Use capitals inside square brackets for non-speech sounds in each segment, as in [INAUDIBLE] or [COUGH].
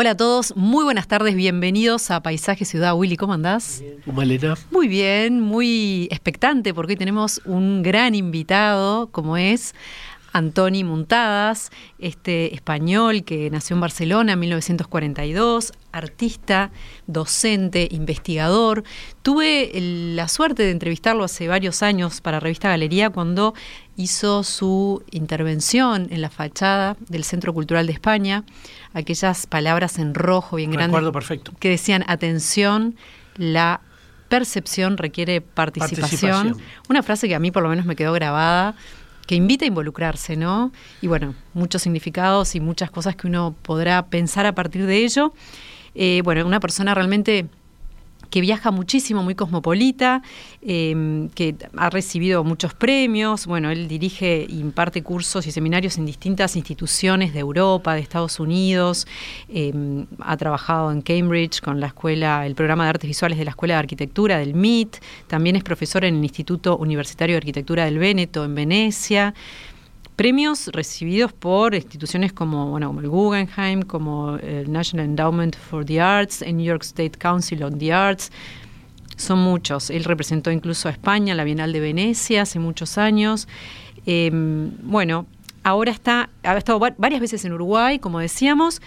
Hola a todos, muy buenas tardes, bienvenidos a Paisaje Ciudad. Willy, ¿cómo andás? Muy bien, muy expectante porque hoy tenemos un gran invitado como es Antoni Muntadas, este español que nació en Barcelona en 1942, artista, docente, investigador. Tuve la suerte de entrevistarlo hace varios años para Revista Galería cuando hizo su intervención en la fachada del Centro Cultural de España, aquellas palabras en rojo bien grandes perfecto. que decían atención, la percepción requiere participación. Participación. Una frase que a mí por lo menos me quedó grabada que invita a involucrarse, ¿no? Y bueno, muchos significados y muchas cosas que uno podrá pensar a partir de ello. Eh, bueno, una persona realmente que viaja muchísimo, muy cosmopolita, eh, que ha recibido muchos premios. Bueno, él dirige e imparte cursos y seminarios en distintas instituciones de Europa, de Estados Unidos. Eh, ha trabajado en Cambridge con la escuela, el programa de artes visuales de la Escuela de Arquitectura del MIT. También es profesor en el Instituto Universitario de Arquitectura del Véneto en Venecia premios recibidos por instituciones como, bueno, como el Guggenheim, como el National Endowment for the Arts, el New York State Council on the Arts. Son muchos. Él representó incluso a España, la Bienal de Venecia, hace muchos años. Eh, bueno, ahora está, ha estado va- varias veces en Uruguay, como decíamos,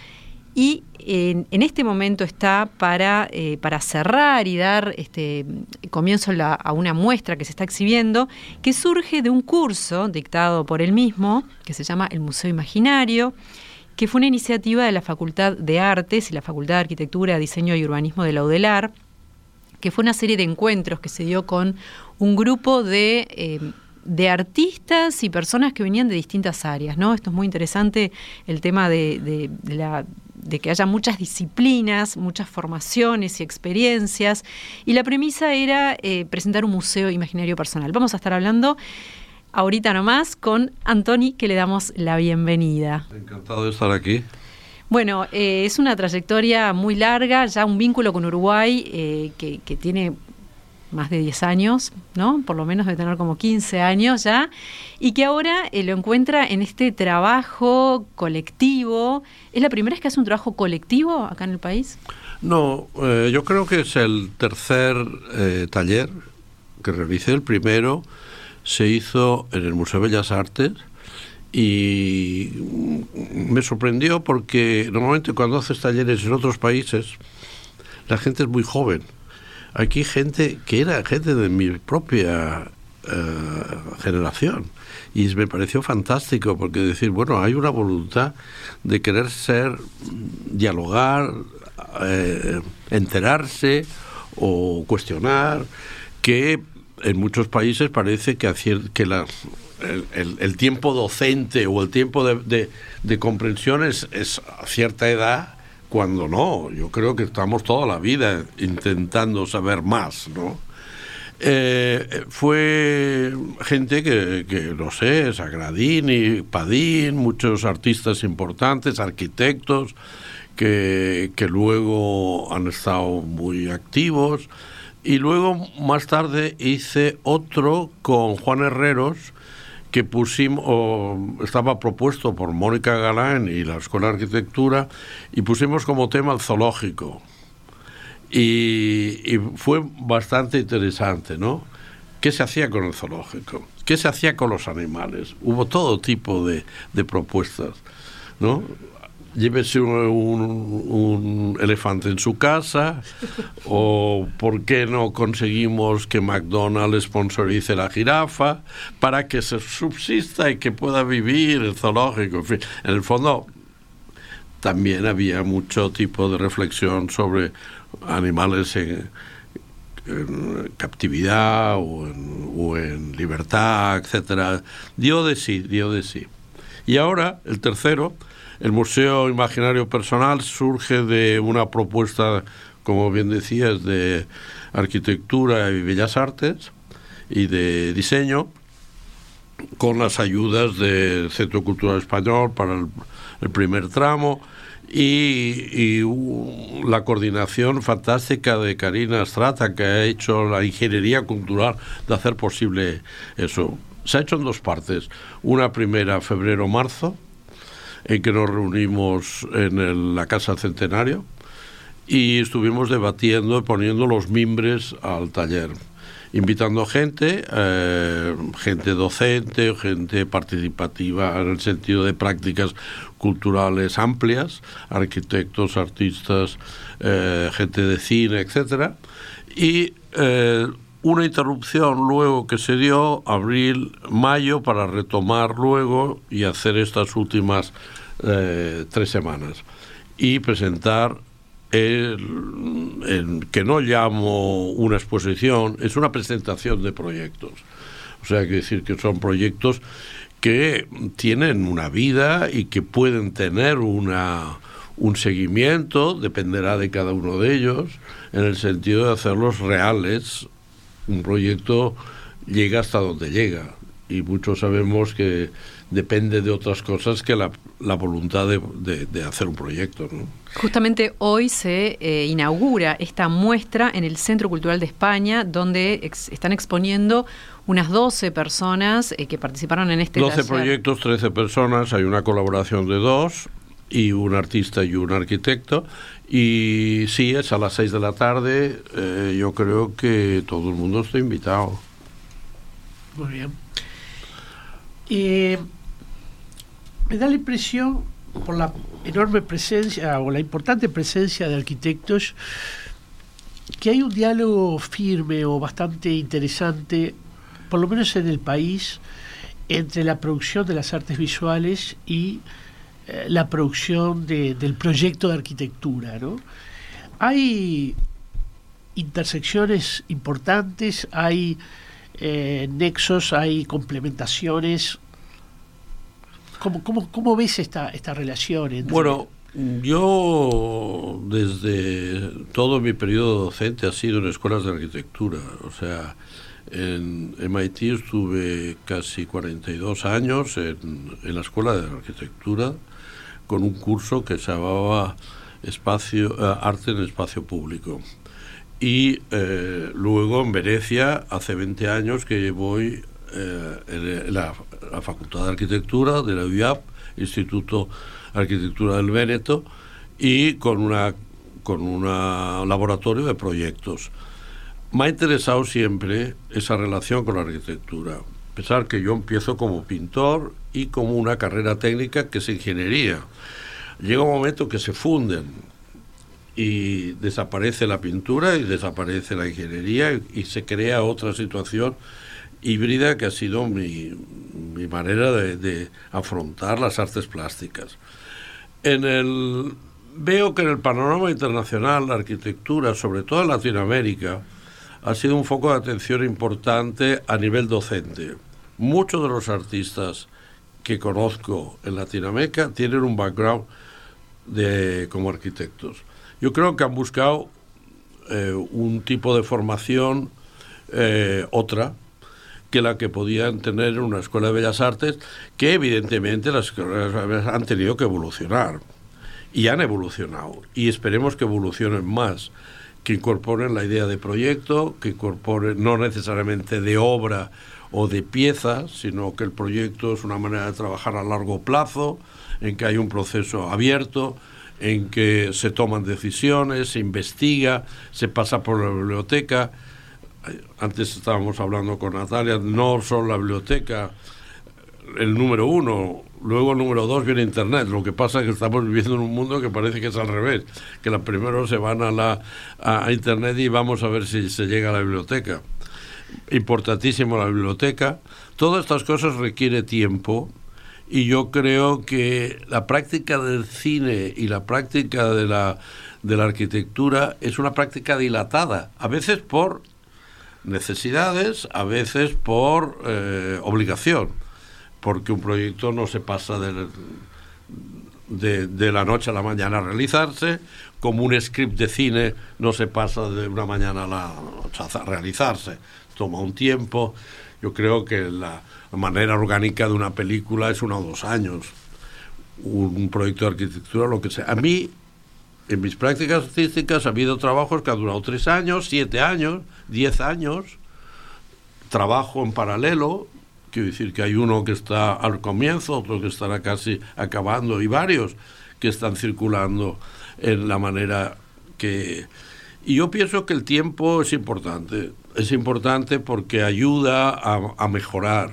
y en, este momento está para, eh, para cerrar y dar este, comienzo a una muestra que se está exhibiendo, que surge de un curso dictado por él mismo, que se llama El Museo Imaginario, que fue una iniciativa de la Facultad de Artes y la Facultad de Arquitectura, Diseño y Urbanismo de la UDELAR, que fue una serie de encuentros que se dio con un grupo de, eh, de artistas y personas que venían de distintas áreas. ¿no? Esto es muy interesante, el tema de la- de que haya muchas disciplinas, muchas formaciones y experiencias. Y la premisa era eh, presentar un museo imaginario personal. Vamos a estar hablando ahorita nomás con Antoni, que le damos la bienvenida. Encantado de estar aquí. Bueno, eh, es una trayectoria muy larga, ya un vínculo con Uruguay eh, que, que tiene más de 10 años, ¿no? Por lo menos de tener como 15 años ya, y que ahora eh, lo encuentra en este trabajo colectivo. ¿Es la primera vez que hace un trabajo colectivo acá en el país? No, eh, yo creo que es el tercer eh, taller que realicé. El primero se hizo en el Museo de Bellas Artes y me sorprendió porque normalmente cuando haces talleres en otros países la gente es muy joven. Aquí gente que era gente de mi propia eh, generación. Y me pareció fantástico porque decir, bueno, hay una voluntad de querer ser, dialogar, eh, enterarse o cuestionar, que en muchos países parece que, que la- el, el- tiempo docente o el tiempo de, de- de comprensión es, es a cierta edad, cuando no. Yo creo que estamos toda la vida intentando saber más, ¿no? Eh, fue gente que, que, no sé, Sagradini, Padín, muchos artistas importantes, arquitectos, que, que luego han estado muy activos. Y luego, más tarde, hice otro con Juan Herreros, que pusimos, o estaba propuesto por Mónica Galán y la Escuela de Arquitectura, y pusimos como tema el zoológico. Y, y fue bastante interesante, ¿no? ¿Qué se hacía con el zoológico? ¿Qué se hacía con los animales? Hubo todo tipo de, de propuestas, ¿no? Llévese un, un- elefante en su casa, o por qué no conseguimos que McDonald's sponsorice la jirafa para que se subsista y que pueda vivir el zoológico. En el fondo, también había mucho tipo de reflexión sobre animales en, captividad o en, o en Libertad, etcétera, dio de sí, dio de sí. Y ahora, el tercero, el Museo Imaginario Personal surge de una propuesta, como bien decías, de arquitectura y bellas artes y de diseño, con las ayudas del Centro Cultural Español para el, primer tramo y, la coordinación fantástica de Karina Strata, que ha hecho la ingeniería cultural de hacer posible eso se ha hecho en dos partes. Una primera, febrero-marzo, en que nos reunimos en la Casa Centenario y estuvimos debatiendo y poniendo los mimbres al taller, invitando gente, eh, gente docente, gente participativa en el sentido de prácticas culturales amplias, arquitectos, artistas, eh, gente de cine, etcétera, y eh, una interrupción luego que se dio abril, mayo, para retomar luego y hacer estas últimas eh, tres semanas y presentar el, que no llamo una exposición, es una presentación de proyectos. O sea, hay que decir que son proyectos que tienen una vida y que pueden tener una, un seguimiento, dependerá de cada uno de ellos, en el sentido de hacerlos reales un proyecto llega hasta donde llega y muchos sabemos que depende de otras cosas que la, voluntad de, hacer un proyecto. Justamente hoy se eh, inaugura esta muestra en el Centro Cultural de España, donde están exponiendo unas 12 personas eh, que participaron en este 12 proyectos, 13 personas, hay una colaboración de dos, y un artista y un arquitecto. Y sí, es a las 6 de la tarde. Eh, yo creo que todo el mundo está invitado. Muy bien. me da la impresión, por la enorme presencia o la importante presencia de arquitectos, que hay un diálogo firme o bastante interesante, por lo menos en el país, entre la producción de las artes visuales y eh, la producción del proyecto de arquitectura. ¿no? Hay intersecciones importantes, hay eh, nexos, hay complementaciones. ¿Cómo, cómo, cómo ves esta, esta relación? Bueno, yo desde todo mi periodo docente ha sido en escuelas de arquitectura, o sea, en MIT estuve casi 42 años en, en la escuela de arquitectura con un curso que se llamaba espacio, eh, Arte en Espacio Público. Y eh, luego en Venecia, hace 20 años que voy eh, en la, Facultad de Arquitectura de la UIAP, Instituto de Arquitectura del Véneto, y con una con un laboratorio de proyectos. Me ha interesado siempre esa relación con la arquitectura. A pesar que yo empiezo como pintor y como una carrera técnica que es ingeniería. Llega un momento que se funden y desaparece la pintura y desaparece la ingeniería y, se crea otra situación híbrida que ha sido mi, mi manera de, de, afrontar las artes plásticas. En el, veo que en el panorama internacional la arquitectura, sobre todo en Latinoamérica, ha sido un foco de atención importante a nivel docente. Muchos de los artistas que conozco en Latinoamérica tienen un background de, como arquitectos. Yo creo que han buscado eh, un tipo de formación, eh, otra, que la que podían tener en una escuela de bellas artes, que evidentemente las escuelas han tenido que evolucionar. Y han evolucionado. Y esperemos que evolucionen más, que incorporen la idea de proyecto, que incorporen no necesariamente de obra, o de piezas, sino que el proyecto es una manera de trabajar a largo plazo, en que hay un proceso abierto, en que se toman decisiones, se investiga, se pasa por la biblioteca. Antes estábamos hablando con Natalia, no solo la biblioteca, el número uno, luego el número dos viene Internet. Lo que pasa es que estamos viviendo en un mundo que parece que es al revés, que la primero se van a, la, a Internet y vamos a ver si se llega a la biblioteca importantísimo la biblioteca. Todas estas cosas requiere tiempo y yo creo que la práctica del cine y la práctica de la, de la arquitectura es una práctica dilatada, a veces por necesidades, a veces por eh, obligación, porque un proyecto no se pasa de, de, la noche a la mañana a realizarse, como un script de cine no se pasa de una mañana a la a realizarse, toma un tiempo. Yo creo que la manera orgánica de una película es uno o dos años. Un, proyecto de arquitectura, lo que sea. A mí, en mis prácticas artísticas, ha habido trabajos que han durado tres años, siete años, diez años. Trabajo en paralelo, quiero decir que hay uno que está al comienzo, otro que estará casi acabando y varios que están circulando en la manera que... Y yo pienso que el tiempo es importante es importante porque ayuda a, mejorar.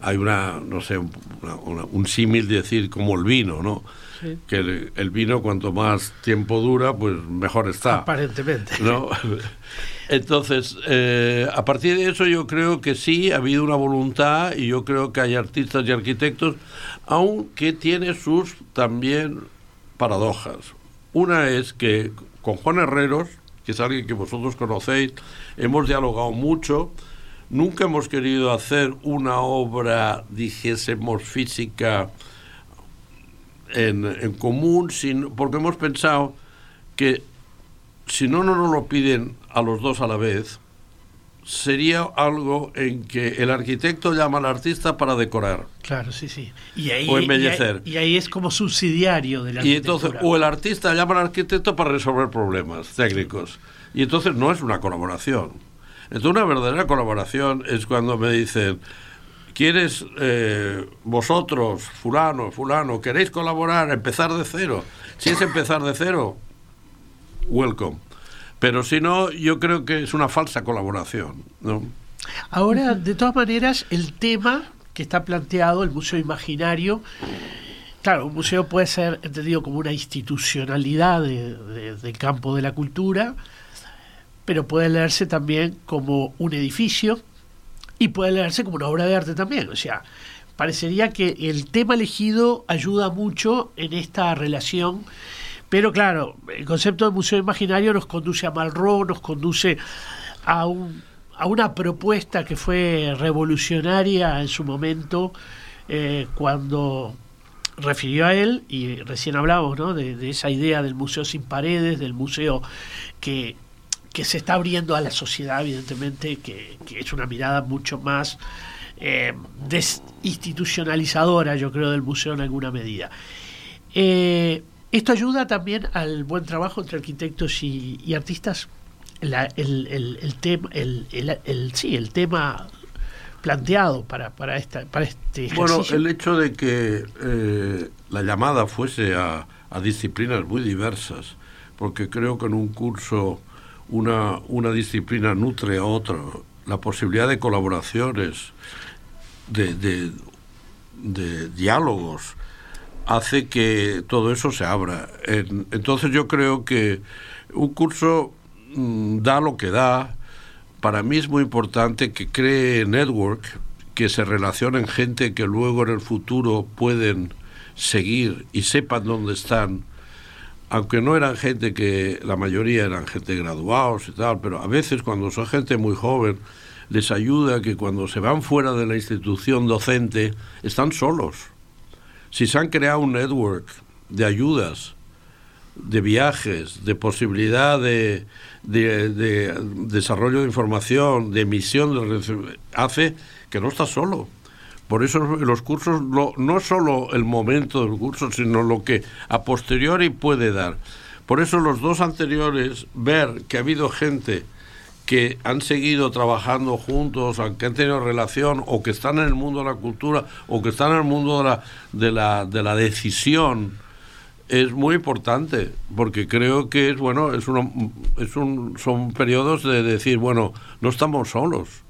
Hay una, no sé, un símil de decir como el vino, ¿no? Que el, vino cuanto más tiempo dura, pues mejor está. Aparentemente. ¿no? [LAUGHS] Entonces, eh, a partir de eso yo creo que sí ha habido una voluntad y yo creo que hay artistas y arquitectos, aunque tiene sus también paradojas. Una es que con Juan Herreros, que es alguien que vosotros conocéis, hemos dialogado mucho. Nunca hemos querido hacer una obra, dijésemos, física en, común, sino, porque hemos pensado que si no nos lo piden a los dos a la vez, sería algo en que el arquitecto llama al artista para decorar. Claro, sí, sí. Y ahí, o embellecer. Y ahí, es como subsidiario de la Y entonces, o el artista llama al arquitecto para resolver problemas técnicos. Y entonces no es una colaboración. Entonces una verdadera colaboración es cuando me dicen, ¿quieres eh, vosotros, fulano, fulano, queréis colaborar, empezar de cero? Si es empezar de cero, welcome pero si no, yo creo que es una falsa colaboración. ¿no? Ahora, de todas maneras, el tema que está planteado, el Museo Imaginario, claro, un museo puede ser entendido como una institucionalidad del campo de la cultura, pero puede leerse también como un edificio y puede leerse como una obra de arte también. O sea, parecería que el tema elegido ayuda mucho en esta relación pero claro, el concepto de museo imaginario nos conduce a Malraux, nos conduce a, un, a una propuesta que fue revolucionaria en su momento eh, cuando refirió a él, y recién hablamos ¿no? de, esa idea del museo sin paredes, del museo que, que se está abriendo a la sociedad, evidentemente, que, es una mirada mucho más eh, desinstitucionalizadora, yo creo, del museo en alguna medida. Eh, esto ayuda también al buen trabajo entre arquitectos y, artistas. el, el, tema, el, sí, el tema planteado para, para, esta, para este ejercicio. Bueno, el hecho de que eh, la llamada fuese a, a, disciplinas muy diversas, porque creo que en un curso una, una disciplina nutre a otra, la posibilidad de colaboraciones, de, de, de diálogos, hace que todo eso se abra. Entonces yo creo que un curso mm, da lo que da. Para mí es muy importante que cree network, que se relacionen gente que luego en el futuro pueden seguir y sepan dónde están. Aunque no eran gente que, la mayoría eran gente graduados y tal, pero a veces cuando son gente muy joven, les ayuda que cuando se van fuera de la institución docente, están solos si se han creado un network de ayudas, de viajes, de posibilidad de, desarrollo de información, de emisión, de, hace que no está solo. Por eso los cursos, no, no solo el momento del curso, sino lo que a posteriori puede dar. Por eso los dos anteriores, ver que ha habido gente que han seguido trabajando juntos, que han tenido relación, o que están en el mundo de la cultura, o que están en el mundo de la, de la, de la decisión, es muy importante, porque creo que es bueno, es uno, es un, son periodos de decir, bueno, no estamos solos.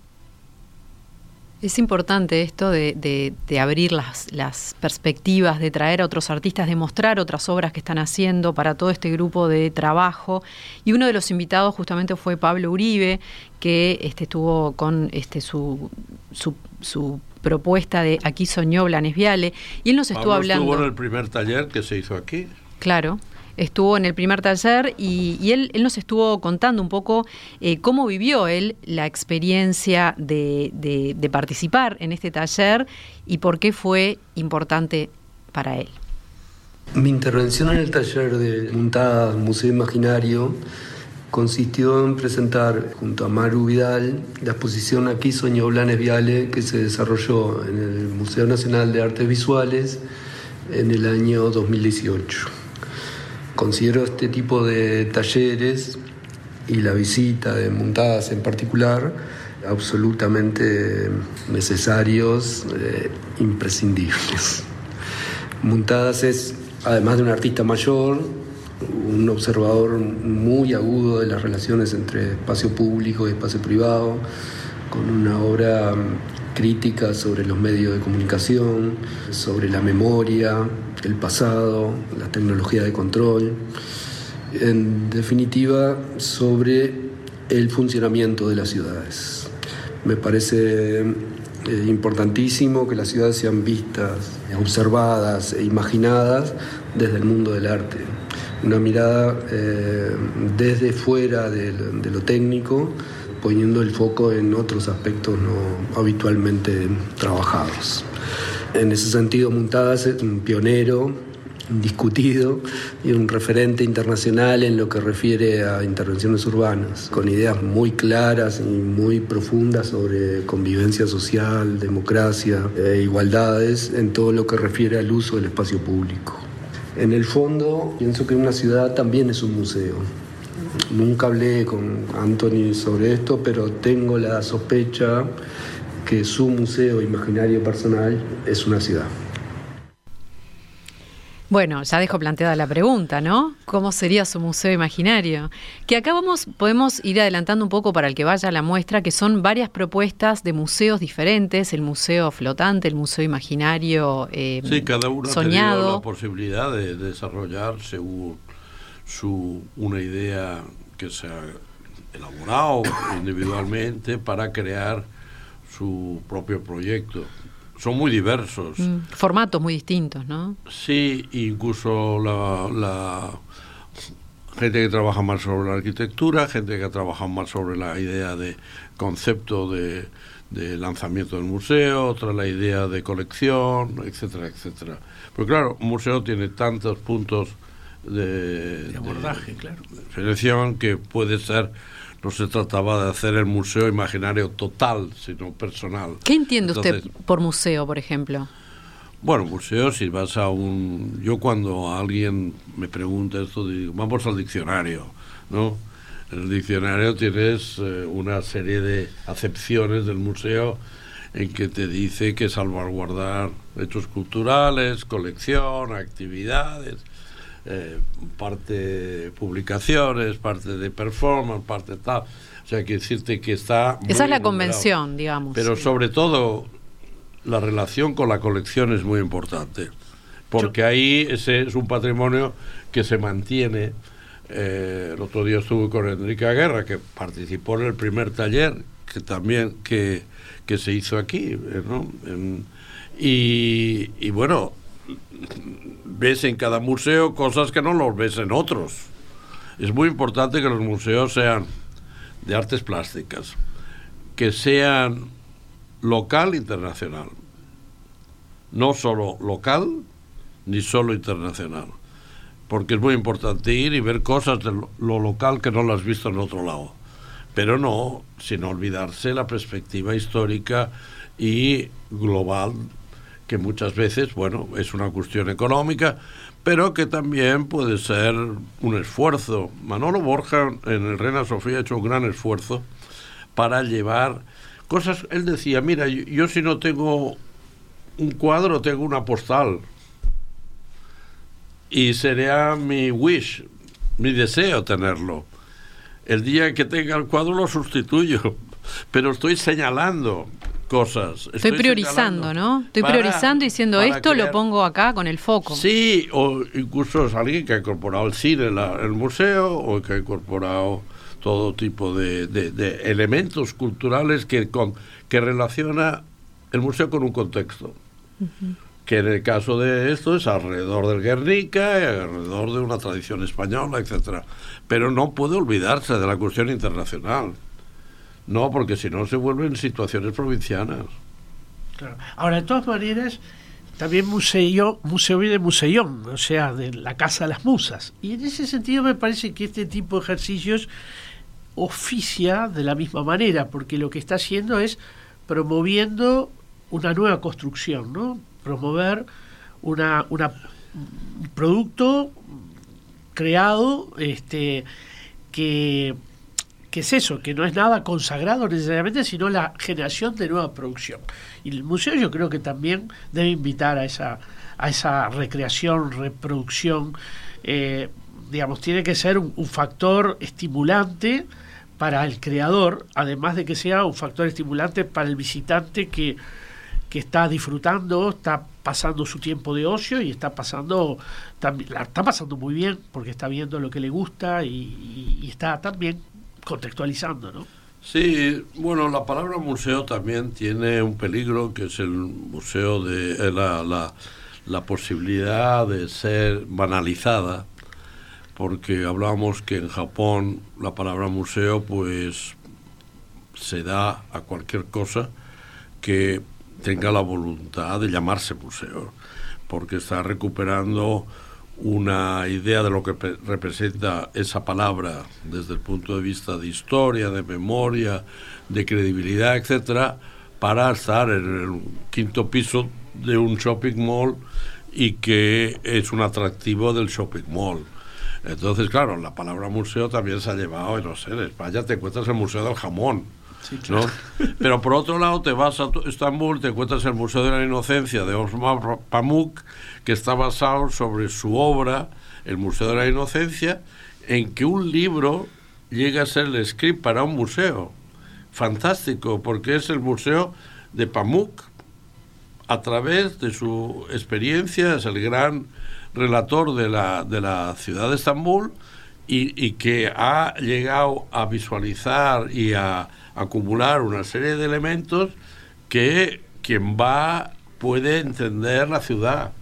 Es importante esto de, abrir las, las, perspectivas, de traer a otros artistas, de mostrar otras obras que están haciendo para todo este grupo de trabajo. Y uno de los invitados justamente fue Pablo Uribe, que este, estuvo con este, su, su, propuesta de Aquí soñó Blanes Viale. Y él nos estuvo hablando... Estuvo en el primer taller que se hizo aquí. Claro. Estuvo en el primer taller y, él, nos estuvo contando un poco eh, cómo vivió él la experiencia de, participar en este taller y por qué fue importante para él. Mi intervención en el taller de Montada Museo Imaginario consistió en presentar junto a Maru Vidal la exposición Aquí Soñó Blanes Viale que se desarrolló en el Museo Nacional de Artes Visuales en el año 2018. Considero este tipo de talleres y la visita de montadas en particular absolutamente necesarios, e imprescindibles. Montadas es, además de un artista mayor, un observador muy agudo de las relaciones entre espacio público y espacio privado, con una obra crítica sobre los medios de comunicación, sobre la memoria, el pasado, la tecnología de control, en definitiva sobre el funcionamiento de las ciudades. Me parece eh, importantísimo que las ciudades sean vistas, observadas e imaginadas desde el mundo del arte una mirada eh, desde fuera de, lo técnico, poniendo el foco en otros aspectos no habitualmente trabajados. En ese sentido, Muntadas es un pionero indiscutido y un referente internacional en lo que refiere a intervenciones urbanas, con ideas muy claras y muy profundas sobre convivencia social, democracia e igualdades en todo lo que refiere al uso del espacio público. En el fondo, pienso que una ciudad también es un museo. Nunca hablé con Anthony sobre esto, pero tengo la sospecha que su museo imaginario personal es una ciudad. Bueno, ya dejo planteada la pregunta, ¿no? ¿Cómo sería su museo imaginario? Que acá vamos, podemos ir adelantando un poco para el que vaya a la muestra, que son varias propuestas de museos diferentes, el museo flotante, el museo imaginario eh, sí, cada uno soñado. Ha tenido la posibilidad de desarrollar según su, una idea que se ha elaborado individualmente para crear su propio proyecto son muy diversos. Mm, formatos muy distintos, ¿no? Sí, incluso la, gente que trabaja más sobre la arquitectura, gente que trabaja más sobre la idea de concepto de, lanzamiento del museo, otra la idea de colección, etcétera, etcétera. Pero claro, un museo tiene tantos puntos de, abordaje, claro. selección que puede ser no se trataba de hacer el museo imaginario total, sino personal. ¿Qué entiende usted por museo, por ejemplo? Bueno, museo, si vas a un... Yo cuando alguien me pregunta esto, digo, vamos al diccionario, ¿no? En el diccionario tienes eh, una serie de acepciones del museo en que te dice que salvaguardar hechos culturales, colección, actividades, eh, parte publicaciones, parte de performance, parte tal. O sea, que decirte que está... Esa es la convención, digamos. Pero sobre todo, la relación con la colección es muy importante, porque ahí ese es un patrimonio que se mantiene. Eh, el otro día estuve con Enrique Guerra, que participó en el primer taller que también que, que se hizo aquí, eh, ¿no? y, y bueno, ves en cada museo cosas que no los ves en otros. Es muy importante que los museos sean de artes plásticas, que sean local internacional. No solo local ni solo internacional. Porque es muy importante ir y ver cosas de lo local que no las has visto en otro lado. Pero no, sin olvidarse la perspectiva histórica y global que muchas veces, bueno, es una cuestión económica, pero que también puede ser un esfuerzo. Manolo Borja en el Reina Sofía ha hecho un gran esfuerzo para llevar cosas. Él decía, mira, yo, si no tengo un cuadro, tengo una postal. Y sería mi wish, mi deseo tenerlo. El día que tenga el cuadro lo sustituyo, [LAUGHS] pero estoy señalando cosas. Estoy, priorizando, ¿no? Estoy priorizando y diciendo esto lo pongo acá con el foco. Sí, o incluso es alguien que ha incorporado el cine en el museo o que ha incorporado todo tipo de, elementos culturales que, con, que relaciona el museo con un contexto. que en el caso de esto es alrededor del Guernica alrededor de una tradición española, etcétera. Pero no puede olvidarse de la cuestión internacional. No, porque si no se vuelven situaciones provincianas. Ahora, de todas maneras, también museo, museo viene museión, o sea, de la casa de las musas. Y en ese sentido me parece que este tipo de ejercicios oficia de la misma manera, porque lo que está haciendo es promoviendo una nueva construcción, ¿no? Promover una, una un producto creado este, que es eso, que no es nada consagrado necesariamente, sino la generación de nueva producción. Y el museo yo creo que también debe invitar a esa, a esa recreación, reproducción, eh, digamos, tiene que ser un, factor estimulante para el creador, además de que sea un factor estimulante para el visitante que, que está disfrutando, está pasando su tiempo de ocio y está pasando la está pasando muy bien porque está viendo lo que le gusta y, y está también contextualizando, ¿no? Sí, bueno, la palabra museo también tiene un peligro que es el museo de eh, la, la, la posibilidad de ser banalizada, porque hablábamos que en Japón la palabra museo pues se da a cualquier cosa que tenga la voluntad de llamarse museo, porque está recuperando una idea de lo que representa esa palabra desde el punto de vista de historia, de memoria, de credibilidad, etcétera, para estar en el quinto piso de un shopping mall y que es un atractivo del shopping mall. Entonces, claro, la palabra museo también se ha llevado, no sé, en España te encuentras el Museo del Jamón. ¿no? [LAUGHS] Pero por otro lado, te vas a Estambul, te encuentras el Museo de la Inocencia de Osman Pamuk, que está basado sobre su obra, El Museo de la Inocencia, en que un libro llega a ser el script para un museo. Fantástico, porque es el museo de Pamuk. A través de su experiencia, es el gran relator de la, de la ciudad de Estambul y, y que ha llegado a visualizar y a acumular una serie de elementos que quien va puede entender la ciudad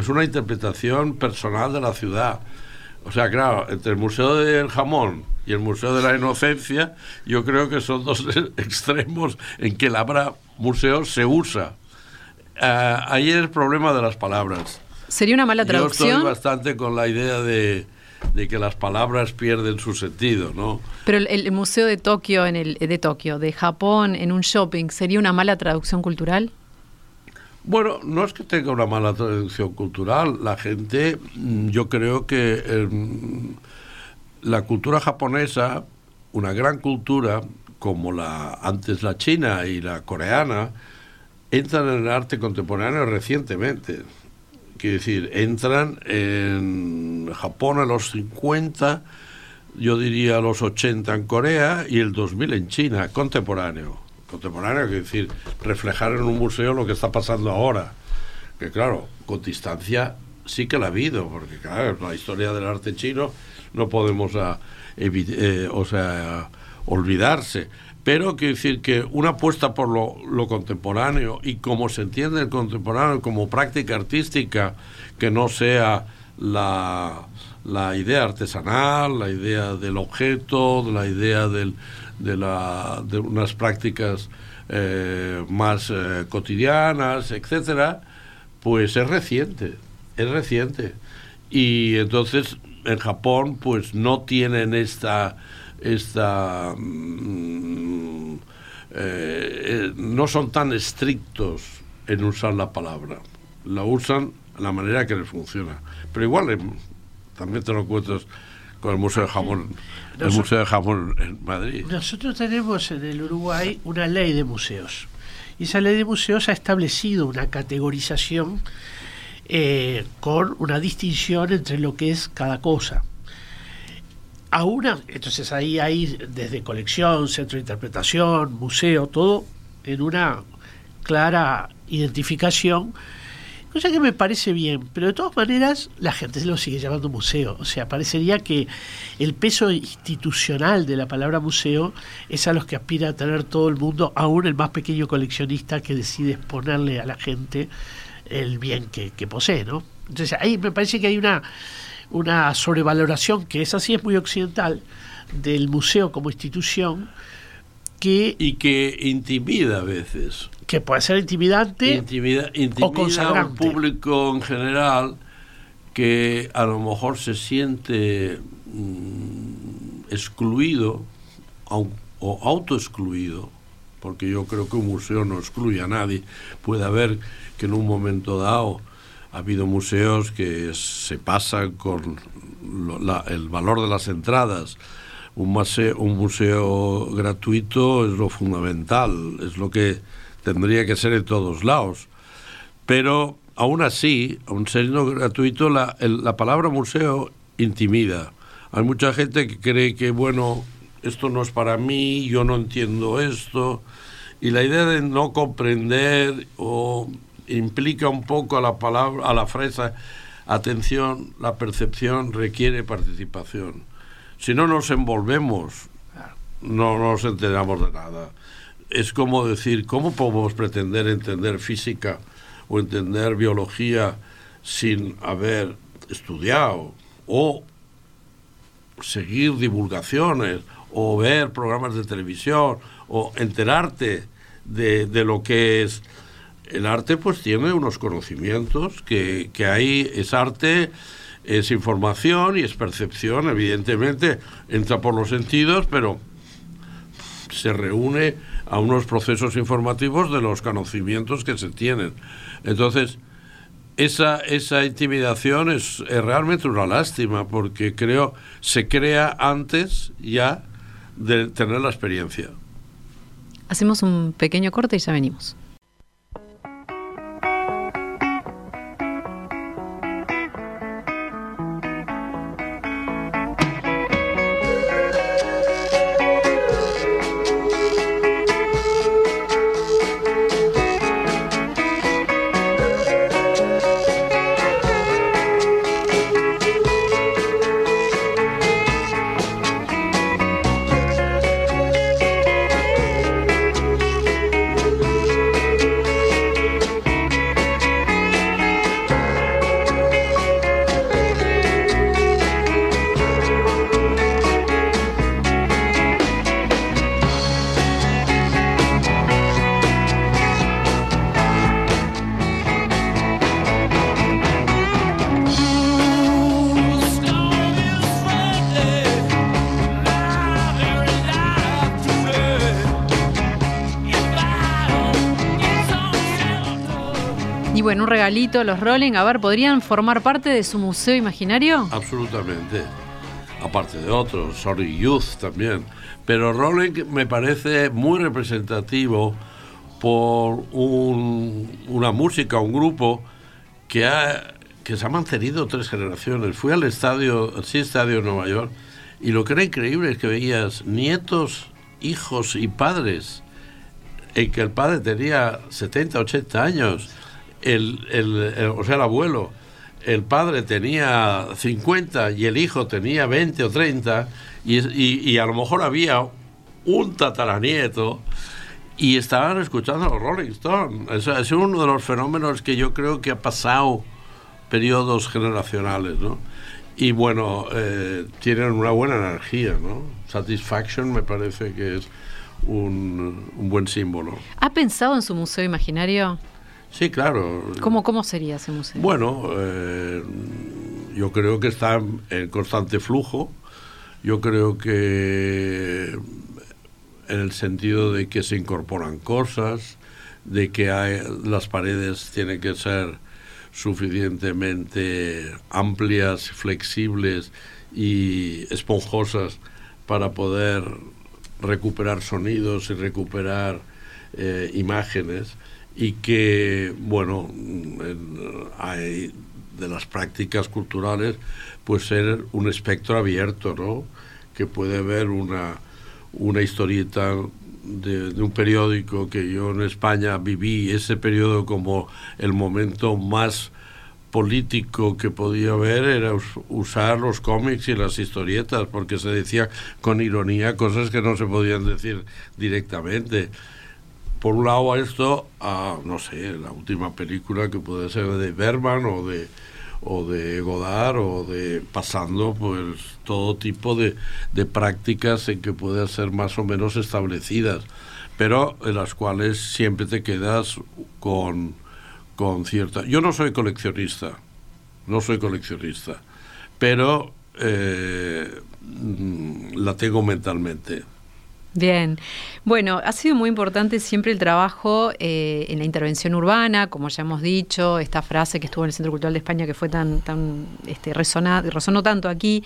es una interpretación personal de la ciudad. O sea, claro, entre el Museo del Jamón y el Museo de la Inocencia, yo creo que son dos [LAUGHS] extremos en que la palabra museo se usa. Uh, ahí es el problema de las palabras. ¿Sería una mala traducción? Yo estoy bastante con la idea de, de que las palabras pierden su sentido, ¿no? Pero el, el Museo de Tokio, en el, de Tokio, de Japón, en un shopping, ¿sería una mala traducción cultural? Bueno, no es que tenga una mala tradición cultural. La gente, mm, yo creo que em, la cultura japonesa, una gran cultura como la antes la china y la coreana, entran en el arte contemporáneo recientemente. Quiero decir, entran en Japón a los 50, yo diría a los 80 en Corea y el 2000 en China, contemporáneo contemporáneo, que decir, reflejar en un museo lo que está pasando ahora. Que claro, con distancia sí que la ha habido, porque claro, la historia del arte chino no podemos ah, eh, olvidarse. Pero quiero decir que una apuesta por lo, contemporáneo y como se entiende el contemporáneo como práctica artística que no sea la idea artesanal, la idea del objeto, la idea del, de, la, de unas prácticas eh, más eh, cotidianas, etcétera, pues es reciente, es reciente. Y entonces en Japón pues no tienen esta esta mm, eh, no son tan estrictos en usar la palabra la usan la manera que les funciona pero igual también te lo encuentras con el Museo de Jamón, el Museo de Jamón en Madrid. Nosotros tenemos en el Uruguay una ley de museos. Y esa ley de museos ha establecido una categorización eh, con una distinción entre lo que es cada cosa. A una, entonces ahí hay desde colección, centro de interpretación, museo, todo en una clara identificación Cosa que me parece bien, pero de todas maneras la gente se lo sigue llamando museo. O sea, parecería que el peso institucional de la palabra museo es a los que aspira a tener todo el mundo, aún el más pequeño coleccionista que decide exponerle a la gente el bien que, que posee, ¿no? Entonces ahí me parece que hay una, una sobrevaloración, que es así, es muy occidental, del museo como institución, que, Y que intimida a veces. Que puede ser intimidante Intimida, intimida a un consagrante. público en general que a lo mejor se siente mm, excluido au- o autoexcluido, porque yo creo que un museo no excluye a nadie. Puede haber que en un momento dado ha habido museos que se pasan con lo- la- el valor de las entradas. Un museo, un museo gratuito es lo fundamental, es lo que tendría que ser en todos lados. Pero aún así, aun siendo gratuito, la, el- la palabra museo intimida. Hay mucha gente que cree que, bueno, esto no es para mí, yo no entiendo esto. Y la idea de no comprender o implica un poco a la palabra, a la frase, atención, la percepción requiere participación. Si no nos envolvemos, no nos enteramos de nada. Es como decir, ¿cómo podemos pretender entender física o entender biología sin haber estudiado o seguir divulgaciones o ver programas de televisión o enterarte de, de lo que es el arte pues tiene unos conocimientos que, que ahí es arte es información y es percepción evidentemente entra por los sentidos pero se reúne a unos procesos informativos de los conocimientos que se tienen entonces esa, esa intimidación es, es realmente una lástima porque creo se crea antes ya de tener la experiencia. Hacemos un pequeño corte y ya venimos. Un regalito, los Rolling, a ver, ¿podrían formar parte de su museo imaginario? Absolutamente. Aparte de otros, Sorry Youth también. Pero Rolling me parece muy representativo por un- una música, un grupo que, ha, que se ha mantenido tres generaciones. Fui al estadio, sí estadio de Nueva York, y lo que era increíble es que veías nietos, hijos y padres en que el padre tenía 70, 80 años, el, el- el- o sea, el abuelo, el padre tenía 50 y el hijo tenía 20 o 30, y, es- y- y a lo mejor había un tataranieto y estaban escuchando a los Rolling Stones. Eso es uno de los fenómenos que yo creo que ha pasado periodos generacionales, ¿no? Y bueno, eh, tienen una buena energía, ¿no? Satisfaction me parece que es un, un buen símbolo. ¿Ha pensado en su museo imaginario? Sí, claro. ¿Cómo, cómo sería ese museo? Bueno, eh, yo creo que está en constante flujo. Yo creo que en el sentido de que se incorporan cosas, de que hay, las paredes tienen que ser suficientemente amplias, flexibles y esponjosas para poder recuperar sonidos y recuperar eh, imágenes y que, bueno, en- hay de las prácticas culturales, pues ser un espectro abierto, ¿no? Que puede ver una, una historieta de, de un periódico que yo en España viví, ese periodo como el momento más político que podía haber era us- usar los cómics y las historietas, porque se decía con ironía cosas que no se podían decir directamente por un lado a esto, a, no sé, la última película que puede ser de Berman o de o de Godard o de pasando pues todo tipo de, de prácticas en que pueden ser más o menos establecidas pero en las cuales siempre te quedas con, con cierta... Yo no soy coleccionista, no soy coleccionista, pero eh, la tengo mentalmente. Bien, bueno, ha sido muy importante siempre el trabajo eh, en la intervención urbana, como ya hemos dicho, esta frase que estuvo en el Centro Cultural de España que fue tan, tan este, resonó tanto aquí.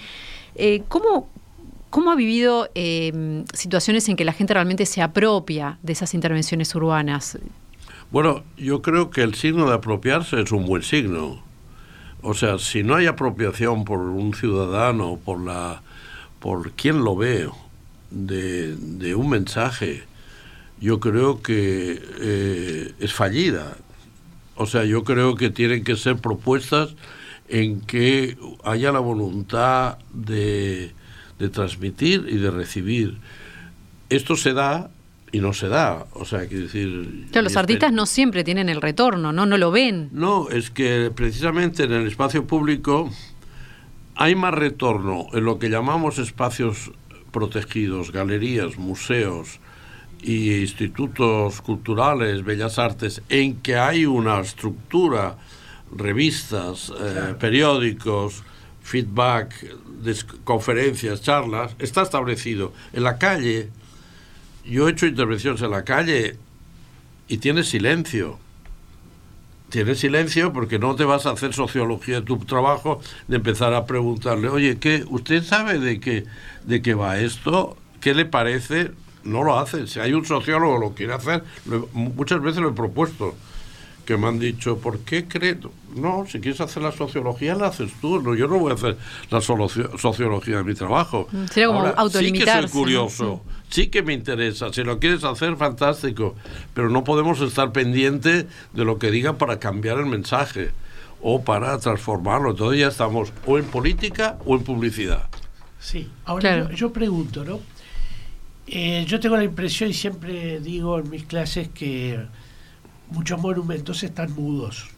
Eh, ¿cómo, ¿Cómo ha vivido eh, situaciones en que la gente realmente se apropia de esas intervenciones urbanas? Bueno, yo creo que el signo de apropiarse es un buen signo. O sea, si no hay apropiación por un ciudadano, por la, por quien lo ve, de, un mensaje, yo creo que eh, es fallida. O sea, yo creo que tienen que ser propuestas en que haya la voluntad de de transmitir y de recibir. Esto se da y no se da. O sea, quiero decir. Que los artistas no siempre tienen el retorno, ¿no? No lo ven. No, es que precisamente en el espacio público hay más retorno en lo que llamamos espacios protegidos, galerías, museos y institutos culturales, bellas artes, en que hay una estructura, revistas, eh, periódicos, feedback, conferencias, charlas, está establecido. En la calle, yo he hecho intervenciones en la calle y tienes silencio. Tienes silencio porque no te vas a hacer sociología de tu trabajo de empezar a preguntarle, oye, ¿qué, ¿usted sabe de qué, de qué va esto? ¿Qué le parece? No lo hace. Si hay un sociólogo lo quiere hacer, muchas veces lo he propuesto que me han dicho, ¿por qué crees? No, si quieres hacer la sociología, la haces tú. No, yo no voy a hacer la sociología de mi trabajo. Sería como Ahora, Sí que soy curioso, sí que me interesa. Si lo quieres hacer, fantástico. Pero no podemos estar pendientes de lo que digan para cambiar el mensaje o para transformarlo. Entonces ya estamos o en política o en publicidad. Sí, ahora yo, pregunto, ¿no? Eh, yo tengo la impresión y siempre digo en mis clases que muchos monumentos están mudos.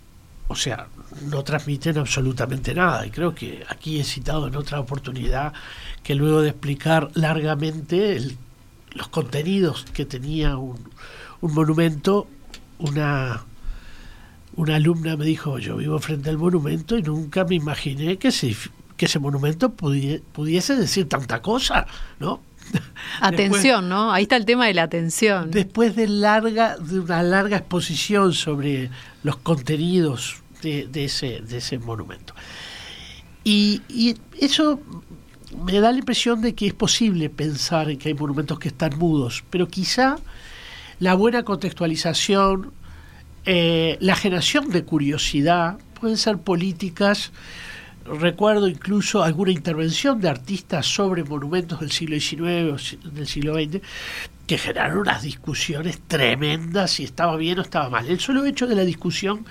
O sea, no transmiten absolutamente nada. Y creo que aquí he citado en otra oportunidad que luego de explicar largamente los contenidos que tenía un, monumento, una, una alumna me dijo, yo vivo frente al monumento y nunca me imaginé que, que ese monumento pudiese decir tanta cosa, ¿no? [LAUGHS] Atención, ¿no? Ahí está el tema de la atención. Después de, larga, de una larga exposición sobre los contenidos de, ese, de ese monumento. Y, eso me da la impresión de que es posible pensar en que hay monumentos que están mudos, pero quizá la buena contextualización, eh, la generación de curiosidad, pueden ser políticas recuerdo incluso alguna intervención de artistas sobre monumentos del siglo XIX o del siglo XX que generaron unas discusiones tremendas si estaba bien o estaba mal. El solo hecho de la discusión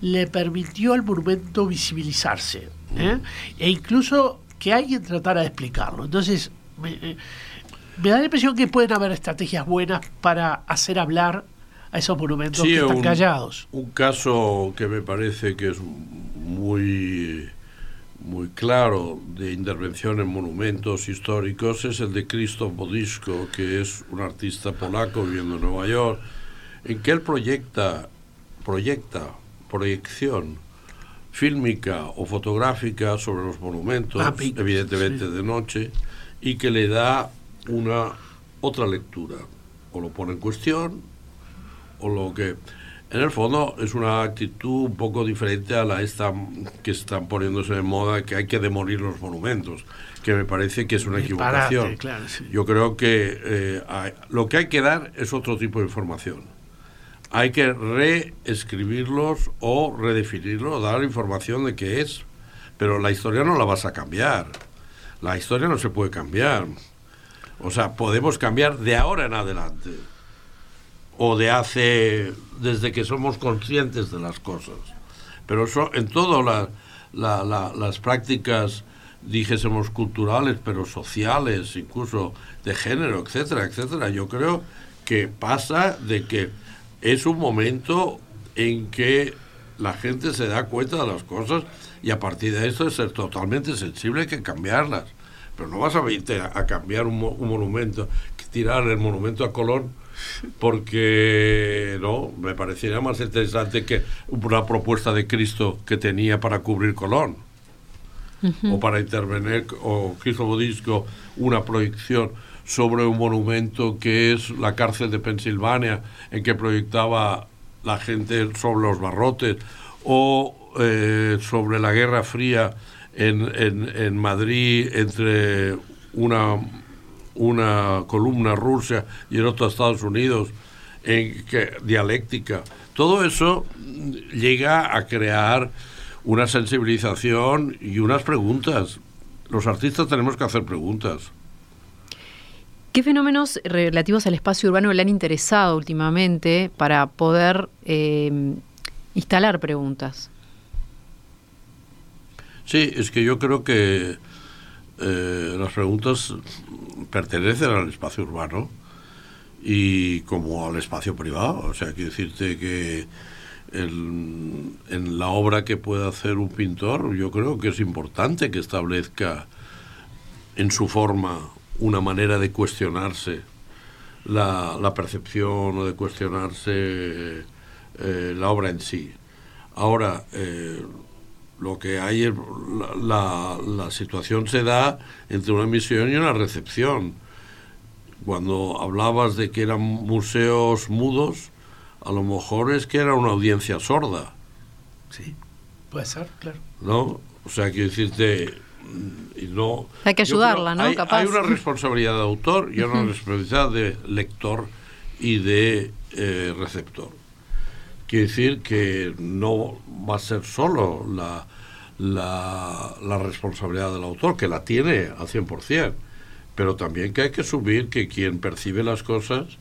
le permitió al monumento visibilizarse ¿eh? e incluso que alguien tratara de explicarlo. Entonces, me, eh, da la impresión que pueden haber estrategias buenas para hacer hablar a esos monumentos que están callados. Un caso que me parece que es muy muy claro de intervención en monumentos históricos es el de Krzysztof Bodisko, que es un artista polaco viviendo en Nueva York, en que él proyecta, proyecta proyección fílmica o fotográfica sobre los monumentos, ah, evidentemente de noche, y que le da una otra lectura, o lo pone en cuestión, o lo que en el fondo es una actitud un poco diferente a la esta que están poniéndose de moda, que hay que demolir los monumentos, que me parece que es una equivocación. Yo creo que eh, lo que hay que dar es otro tipo de información. Hay que reescribirlos o redefinirlos, dar información de qué es. Pero la historia no la vas a cambiar. La historia no se puede cambiar. O sea, podemos cambiar de ahora en adelante o de hace, desde que somos conscientes de las cosas. Pero eso en todas las prácticas, dijésemos, culturales, pero sociales, incluso de género, etcétera, etcétera, yo creo que pasa de que es un momento en que la gente se da cuenta de las cosas y a partir de eso es ser totalmente sensible que cambiarlas. Pero no vas a a, cambiar un, un monumento, tirar el monumento a Colón porque no me parecería más interesante que una propuesta de Cristo que tenía para cubrir Colón o para intervenir o Cristo Bodisco una proyección sobre un monumento que es la cárcel de Pensilvania en que proyectaba la gente sobre los barrotes o eh, sobre la Guerra Fría en, en, en Madrid entre una una columna rusa y en otro Estados Unidos, en que, dialéctica. Todo eso llega a crear una sensibilización y unas preguntas. Los artistas tenemos que hacer preguntas. ¿Qué fenómenos relativos al espacio urbano le han interesado últimamente para poder eh, instalar preguntas? Sí, es que yo creo que eh, las preguntas pertenecen al espacio urbano y como al espacio privado. O sea, quiero decirte que en la obra que puede hacer un pintor, yo creo que es importante que establezca en su forma una manera de cuestionarse la, percepción o de cuestionarse eh, la obra en sí. Ahora, eh, lo que hay es la, la, situación se da entre una emisión y una recepción. Cuando hablabas de que eran museos mudos, a lo mejor es que era una audiencia sorda. Sí, puede ser, claro. ¿No? O sea, quiero decirte, y no... Hay que ayudarla, ¿no? Hay, hay, una responsabilidad de autor y una responsabilidad de lector y de eh, receptor. Quiere decir que no va a ser solo la, la, responsabilidad del autor, que la tiene al 100%, pero también que hay que subir que quien percibe las cosas,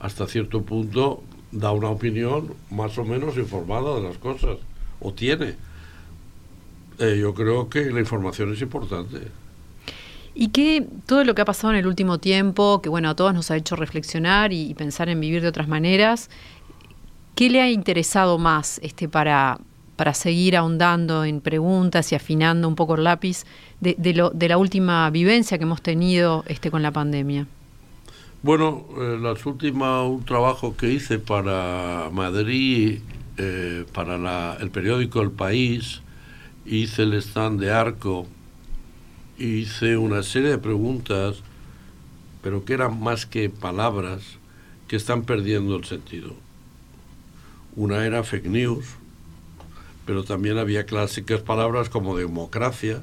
hasta cierto punto, da una opinión más o menos informada de las cosas, o tiene. Eh, yo creo que la información es importante. Y que todo lo que ha pasado en el último tiempo, que bueno, a todos nos ha hecho reflexionar y pensar en vivir de otras maneras, ¿Qué le ha interesado más este, para, para seguir ahondando en preguntas y afinando un poco el lápiz de, de, lo, de la última vivencia que hemos tenido este, con la pandemia? Bueno, eh, las últimas, un trabajo que hice para Madrid, eh, para la, el periódico El País, hice el stand de Arco, hice una serie de preguntas, pero que eran más que palabras que están perdiendo el sentido. Una era fake news, pero también había clásicas palabras como democracia,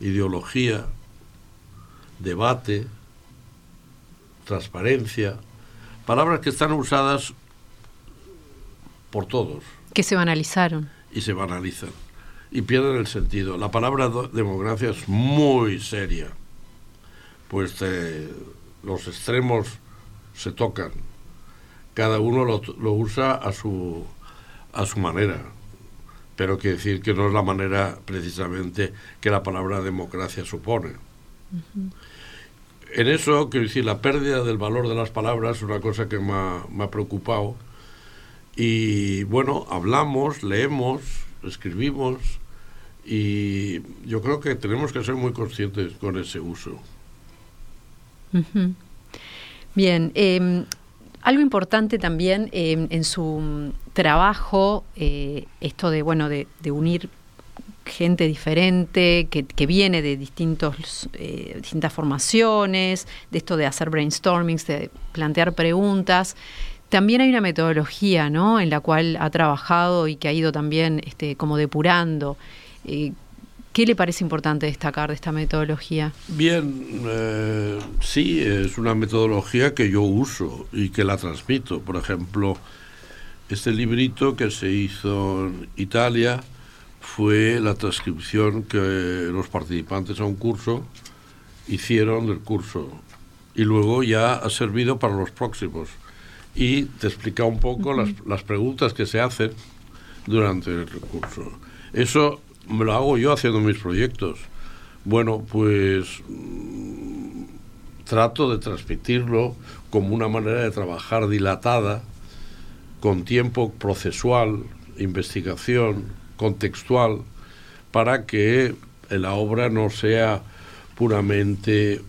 ideología, debate, transparencia, palabras que están usadas por todos. Que se banalizaron. Y se banalizan. Y pierden el sentido. La palabra democracia es muy seria, pues eh, los extremos se tocan cada uno lo, usa a su, a su manera. Pero quiere decir que no es la manera precisamente que la palabra democracia supone. En eso, quiero decir, la pérdida del valor de las palabras es una cosa que me ha, me ha preocupado. Y bueno, hablamos, leemos, escribimos y yo creo que tenemos que ser muy conscientes con ese uso. Bien, eh, algo importante también em, en su trabajo, eh, esto de, bueno, de, unir gente diferente, que, viene de distintos, eh, distintas formaciones, de esto de hacer brainstormings, de plantear preguntas. También hay una metodología ¿no? en la cual ha trabajado y que ha ido también este, como depurando. Eh, ¿Qué le parece importante destacar de esta metodología? Bien, sí, es una metodología que yo uso y que la transmito. Por ejemplo, este librito que se hizo en Italia fue la transcripción que los participantes a un curso hicieron del curso y luego ya ha servido para los próximos. Y te explica un poco las, las preguntas que se hacen durante el curso. Eso me lo hago yo haciendo mis proyectos. Bueno, pues mm, trato de transmitirlo como una manera de trabajar dilatada, con tiempo procesual, investigación, contextual, para que la obra no sea puramente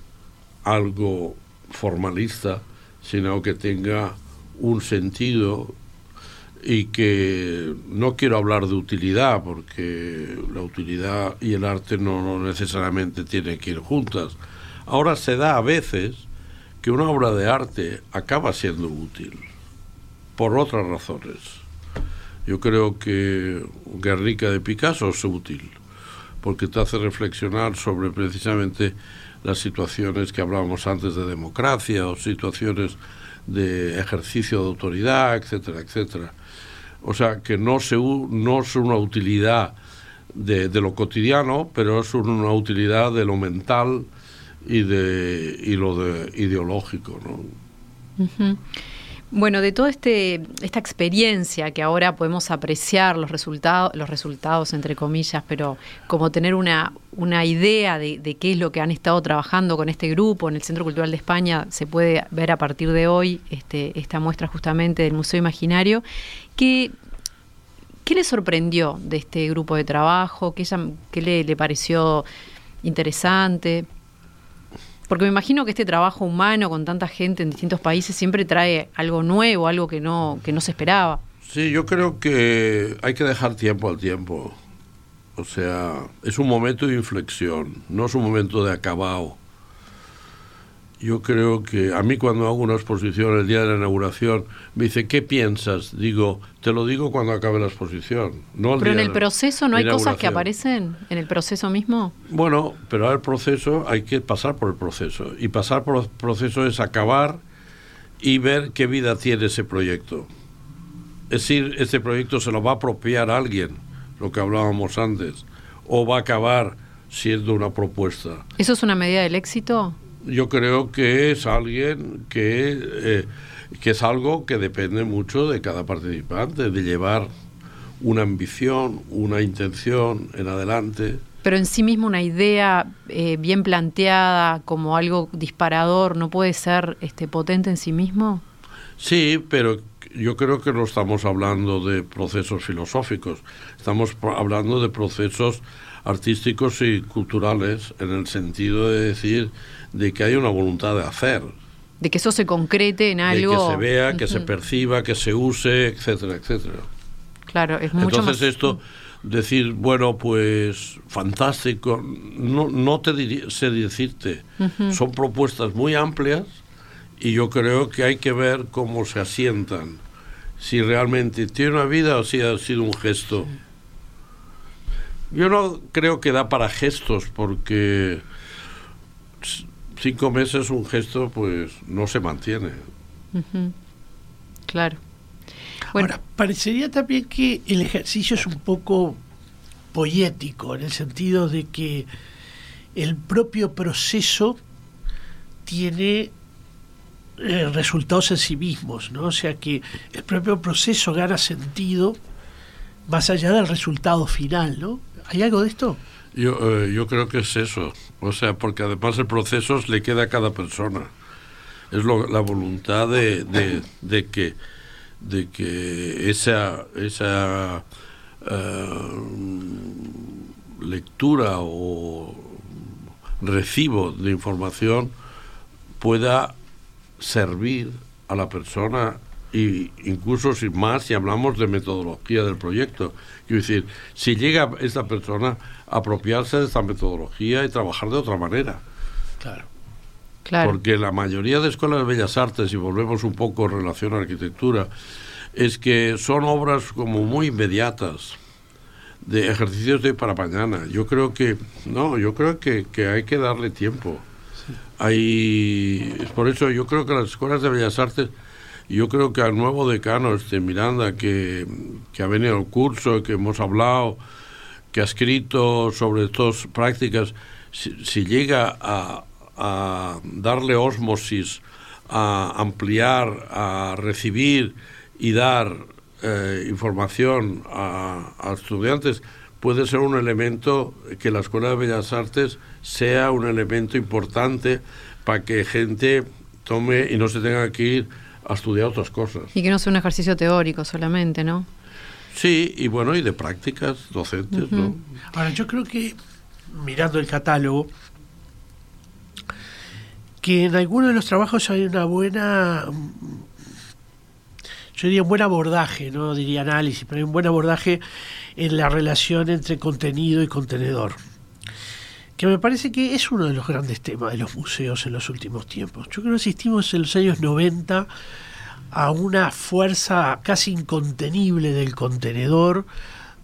algo formalista, sino que tenga un sentido y que no quiero hablar de utilidad, porque la utilidad y el arte no, necesariamente tienen que ir juntas. Ahora se da a veces que una obra de arte acaba siendo útil, por otras razones. Yo creo que Guernica de Picasso es útil, porque te hace reflexionar sobre precisamente las situaciones que hablábamos antes de democracia o situaciones de ejercicio de autoridad, etcétera, etcétera. O sea, que no, se, no es una utilidad de, lo cotidiano, pero es una utilidad de lo mental y de y lo de ideológico, ¿no? Bueno, de toda este, esta experiencia que ahora podemos apreciar los resultados, los resultados entre comillas, pero como tener una, idea de, qué es lo que han estado trabajando con este grupo en el Centro Cultural de España, se puede ver a partir de hoy este, esta muestra justamente del Museo Imaginario. ¿Qué, qué le sorprendió de este grupo de trabajo? ¿Qué, qué le, le pareció interesante? Porque me imagino que este trabajo humano con tanta gente en distintos países siempre trae algo nuevo, algo que no, que no se esperaba. Sí, yo creo que hay que dejar tiempo al tiempo. O sea, es un momento de inflexión, no es un momento de acabado. Yo creo que a mí cuando hago una exposición el día de la inauguración, me dice, ¿qué piensas? Digo, te lo digo cuando acabe la exposición. No pero en el proceso no hay cosas que aparecen, en el proceso mismo. Bueno, pero al proceso hay que pasar por el proceso. Y pasar por el proceso es acabar y ver qué vida tiene ese proyecto. Es decir, este proyecto se lo va a apropiar alguien, lo que hablábamos antes, o va a acabar siendo una propuesta. ¿Eso es una medida del éxito? Yo creo que es alguien que, eh, que es algo que depende mucho de cada participante, de llevar una ambición, una intención en adelante. Pero en sí mismo una idea eh, bien planteada como algo disparador no puede ser este, potente en sí mismo. Sí, pero yo creo que no estamos hablando de procesos filosóficos, estamos hablando de procesos artísticos y culturales en el sentido de decir de que hay una voluntad de hacer. De que eso se concrete en algo. que se vea, que se perciba, que se use, etcétera, etcétera. Claro, es mucho Entonces esto, decir, bueno, pues fantástico, no, no te sé decirte. Son propuestas muy amplias y yo creo que hay que ver cómo se asientan. Si realmente tiene una vida o si ha sido un gesto. Yo no creo que da para gestos porque cinco meses un gesto pues no se mantiene. Claro. Bueno, parecería también que el ejercicio es un poco poético, en el sentido de que el propio proceso tiene eh, resultados en sí mismos, ¿no? O sea que el propio proceso gana sentido más allá del resultado final, ¿no? ¿Hay algo de esto? Yo, eh, yo creo que es eso. O sea, porque además el proceso le queda a cada persona. Es la voluntad de, de, que, de que esa, esa eh, lectura o recibo de información pueda servir a la persona y incluso sin más si hablamos de metodología del proyecto. Quiero decir, si llega esta persona apropiarse de esta metodología y trabajar de otra manera. Claro. Claro. Porque la mayoría de escuelas de bellas artes, y volvemos un poco en relación a la arquitectura, es que son obras como muy inmediatas, de ejercicios de para mañana. Yo creo que, no, yo creo que, que hay que darle tiempo. Hay, por eso yo creo que las escuelas de bellas artes yo creo que al nuevo decano, este Miranda, que, ha venido al curso, que hemos hablado, que ha escrito sobre estas prácticas, si, llega a, darle osmosis, a ampliar, a recibir y dar eh, información a, a, estudiantes, puede ser un elemento que la Escuela de Bellas Artes sea un elemento importante para que gente tome y no se tenga que ir a estudiar otras cosas. Y que no sea un ejercicio teórico solamente, ¿no? Sí, y bueno, y de prácticas docentes, ¿no? Ahora, yo creo que, mirando el catálogo, que en algunos de los trabajos hay una buena, yo diría un buen abordaje, no diría análisis, pero hay un buen abordaje en la relación entre contenido y contenedor, que me parece que es uno de los grandes temas de los museos en los últimos tiempos. Yo creo que asistimos en los años 90 a una fuerza casi incontenible del contenedor,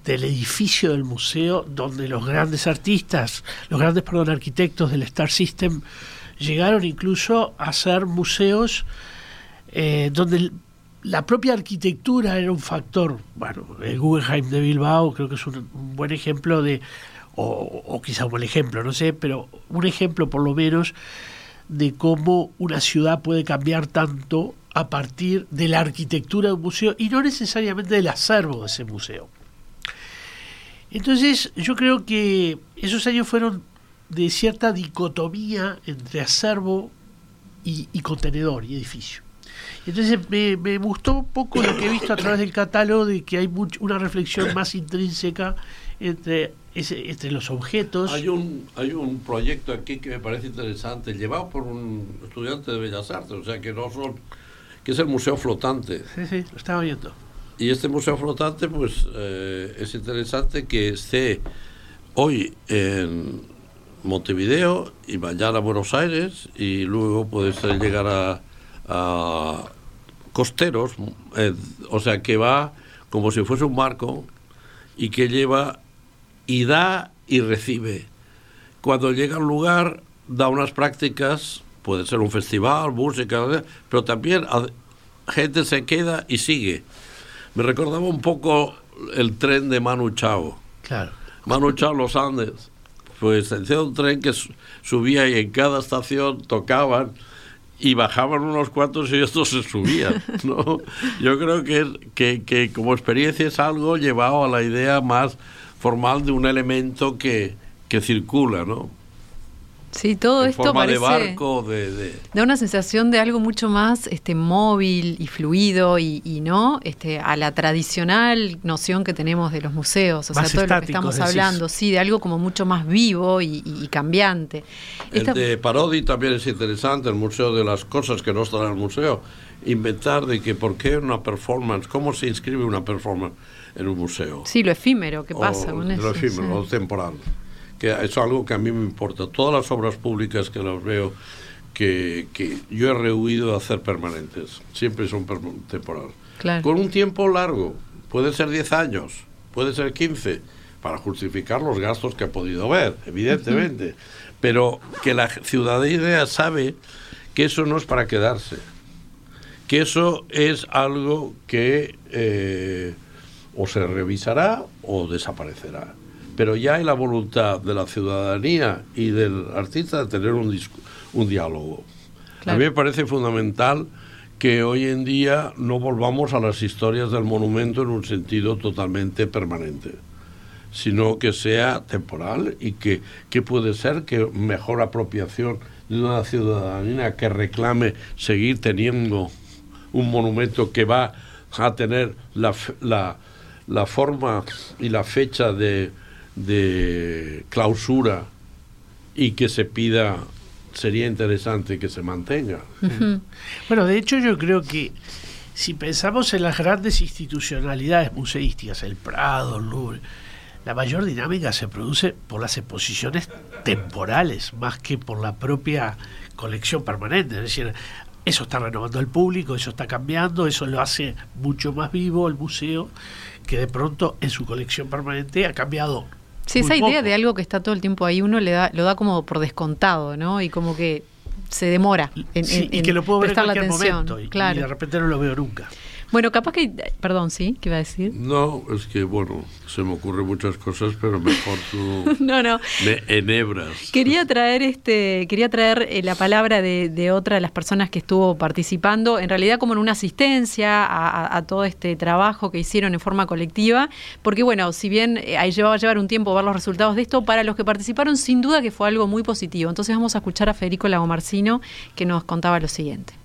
del edificio del museo, donde los grandes artistas, los grandes, perdón, arquitectos del Star System llegaron incluso a ser museos eh, donde la propia arquitectura era un factor. Bueno, el Guggenheim de Bilbao creo que es un, un buen ejemplo de, o, o, quizá un buen ejemplo, no sé, pero un ejemplo por lo menos de cómo una ciudad puede cambiar tanto a partir de la arquitectura de un museo y no necesariamente del acervo de ese museo. Entonces yo creo que esos años fueron de cierta dicotomía entre acervo y, contenedor y edificio. Entonces me, me, gustó un poco lo que he visto a través del catálogo de que hay much, una reflexión más intrínseca entre, ese, entre los objetos. Hay un, hay un proyecto aquí que me parece interesante, llevado por un estudiante de Bellas Artes, o sea que no son, que es el Museo Flotante. Sí, sí, lo estaba viendo. Y este Museo Flotante, pues eh, es interesante que esté hoy en Montevideo y mañana a Buenos Aires y luego puede ser llegar a, a costeros, eh, o sea que va como si fuese un barco y que lleva y da y recibe. Cuando llega al lugar da unas prácticas, puede ser un festival, música, pero también gente se queda y sigue. Me recordaba un poco el tren de Manu Chao. Claro. Manu Chao Los Andes. Pues hacía un tren que subía y en cada estación tocaban y bajaban unos cuantos y estos se subían. [LAUGHS] ¿no? Yo creo que, que, que, como experiencia es algo llevado a la idea más formal de un elemento que, que circula, ¿no? Sí, todo en esto forma parece de barco, de, de, da una sensación de algo mucho más este móvil y fluido y, y no este a la tradicional noción que tenemos de los museos, o más sea, todo lo que estamos decís. hablando, sí, de algo como mucho más vivo y, y cambiante. El de Parodi también es interesante, el museo de las cosas que no están en el museo. Inventar de que por qué una performance, cómo se inscribe una performance en un museo. Sí, lo efímero, ¿qué pasa o, con eso? Lo efímero, sí. lo temporal. Que es algo que a mí me importa. Todas las obras públicas que las veo, que, que yo he rehuido a hacer permanentes, siempre son temporales. Claro. Con un tiempo largo, puede ser 10 años, puede ser 15, para justificar los gastos que ha podido haber, evidentemente. Uh -huh. Pero que la ciudadanía sabe que eso no es para quedarse, que eso es algo que eh, o se revisará o desaparecerá. Pero ya hay la voluntad de la ciudadanía y del artista de tener un, un diálogo. Claro. A mí me parece fundamental que hoy en día no volvamos a las historias del monumento en un sentido totalmente permanente, sino que sea temporal y que, que puede ser que mejor apropiación de una ciudadanía que reclame seguir teniendo un monumento que va a tener la, la, la forma y la fecha de, de clausura y que se pida sería interesante que se mantenga. Uh -huh. Bueno, de hecho yo creo que si pensamos en las grandes institucionalidades museísticas, el Prado, el Louvre, la mayor dinámica se produce por las exposiciones temporales más que por la propia colección permanente. Es decir, eso está renovando el público, eso está cambiando, eso lo hace mucho más vivo el museo, que de pronto en su colección permanente ha cambiado. Sí, esa idea de algo que está todo el tiempo ahí, uno le da, lo da como por descontado, ¿no? Y como que se demora en, sí, en, y que lo puedo ver en cualquier atención. momento y, claro. y de repente no lo veo nunca. Bueno, capaz que, perdón, sí, ¿qué iba a decir? No, es que, bueno, se me ocurren muchas cosas, pero mejor tú [LAUGHS] no, no. me enhebras. Quería traer, este, quería traer eh, la palabra de, de, otra de las personas que estuvo participando, en realidad como en una asistencia a, a, todo este trabajo que hicieron en forma colectiva, porque bueno, si bien eh, ahí llevaba a llevar un tiempo ver los resultados de esto, para los que participaron sin duda que fue algo muy positivo. Entonces vamos a escuchar a Federico Lagomarcino que nos contaba lo siguiente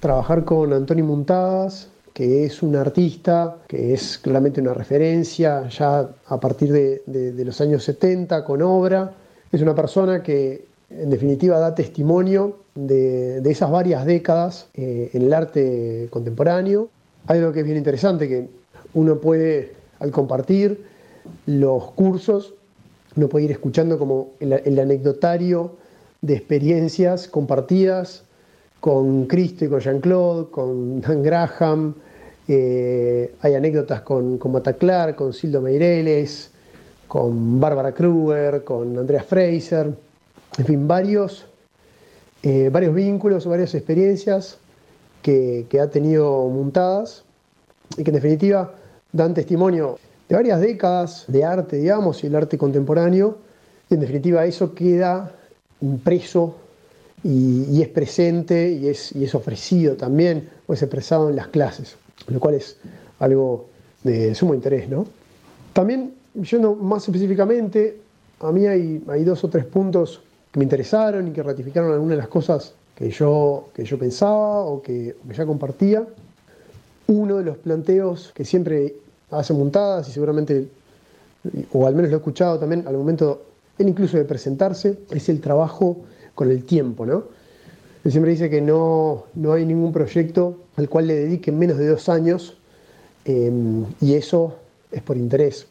trabajar con Antonio Muntadas, que es un artista, que es claramente una referencia ya a partir de, los años 70 con obra. Es una persona que en definitiva da testimonio de, de esas varias décadas eh, en el arte contemporáneo. Hay algo que es bien interesante, que uno puede, al compartir los cursos, uno puede ir escuchando como el anecdotario de experiencias compartidas con Cristo y con Jean-Claude, con Dan Graham, eh, hay anécdotas con, con con Sildo Meireles, con Bárbara Kruger, con Andrea Fraser, en fin, varios, eh, varios vínculos, varias experiencias que, que, ha tenido montadas y que en definitiva dan testimonio de varias décadas de arte, digamos, y el arte contemporáneo, y en definitiva eso queda impreso y, es presente y es, y es ofrecido también o es expresado en las clases, lo cual es algo de sumo interés. ¿no? También, yendo más específicamente, a mí hay, hay dos o tres puntos que me interesaron y que ratificaron algunas de las cosas que yo, que yo pensaba o que, que ya compartía. Uno de los planteos que siempre hace montadas y seguramente, o al menos lo he escuchado también al momento, él incluso de presentarse, es el trabajo con el tiempo, ¿no? Él siempre dice que no, no hay ningún proyecto al cual le dediquen menos de dos años eh, y eso es por interés.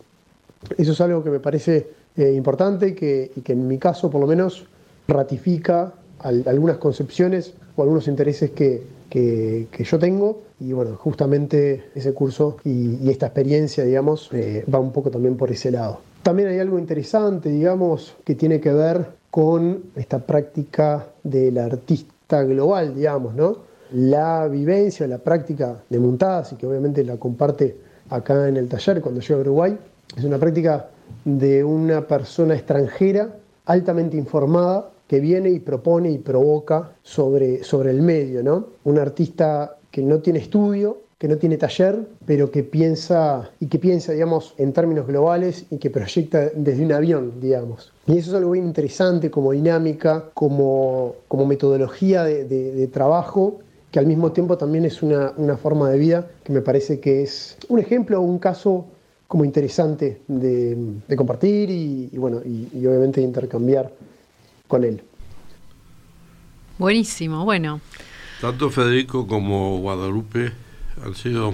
Eso es algo que me parece eh, importante y que, y que, en mi caso por lo menos ratifica al, algunas concepciones o algunos intereses que, que, que, yo tengo y bueno, justamente ese curso y, y esta experiencia, digamos, eh, va un poco también por ese lado. También hay algo interesante, digamos, que tiene que ver con esta práctica del artista global, digamos, ¿no? La vivencia, la práctica de montadas, y que obviamente la comparte acá en el taller cuando llega a Uruguay, es una práctica de una persona extranjera altamente informada que viene y propone y provoca sobre, sobre el medio, ¿no? Un artista que no tiene estudio, que no tiene taller, pero que piensa y que piensa, digamos, en términos globales y que proyecta desde un avión, digamos. Y eso es algo bien interesante como dinámica, como, como metodología de, de, de trabajo que al mismo tiempo también es una, una, forma de vida que me parece que es un ejemplo o un caso como interesante de, de compartir y, y bueno, y, y obviamente intercambiar con él. Buenísimo, bueno. Tanto Federico como Guadalupe han sido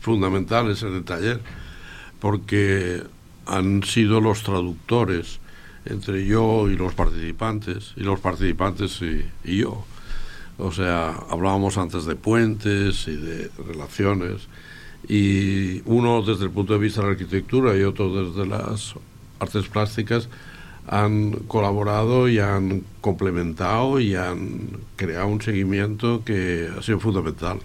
fundamentales en el taller porque han sido los traductores entre yo y los participantes, y los participantes y, yo. O sea, hablábamos antes de puentes y de relaciones, y uno desde el punto de vista de la arquitectura y otro desde las artes plásticas han colaborado y han complementado y han creado un seguimiento que ha sido fundamental.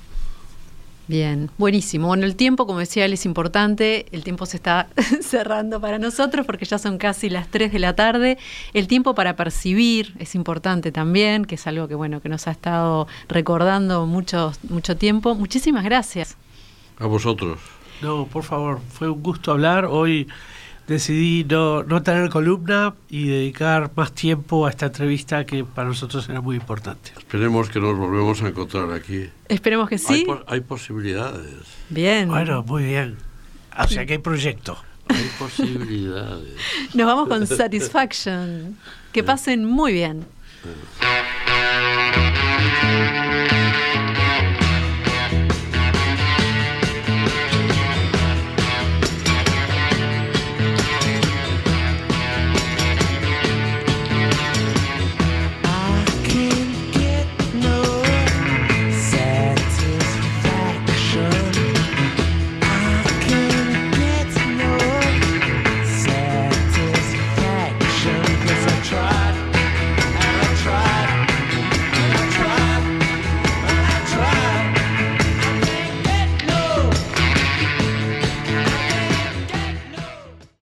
Bien, buenísimo. Bueno, el tiempo, como decía él, es importante. El tiempo se está [LAUGHS] cerrando para nosotros porque ya son casi las 3 de la tarde. El tiempo para percibir es importante también, que es algo que bueno que nos ha estado recordando mucho, mucho tiempo. Muchísimas gracias. A vosotros. No, por favor, fue un gusto hablar. Hoy decidí no, no tener columna y dedicar más tiempo a esta entrevista que para nosotros era muy importante. Esperemos que nos volvemos a encontrar aquí. Esperemos que sí. Hay, po hay posibilidades. Bien. Bueno, muy bien. O sea que hay proyecto. Hay posibilidades. Nos vamos con Satisfaction. Que pasen muy bien.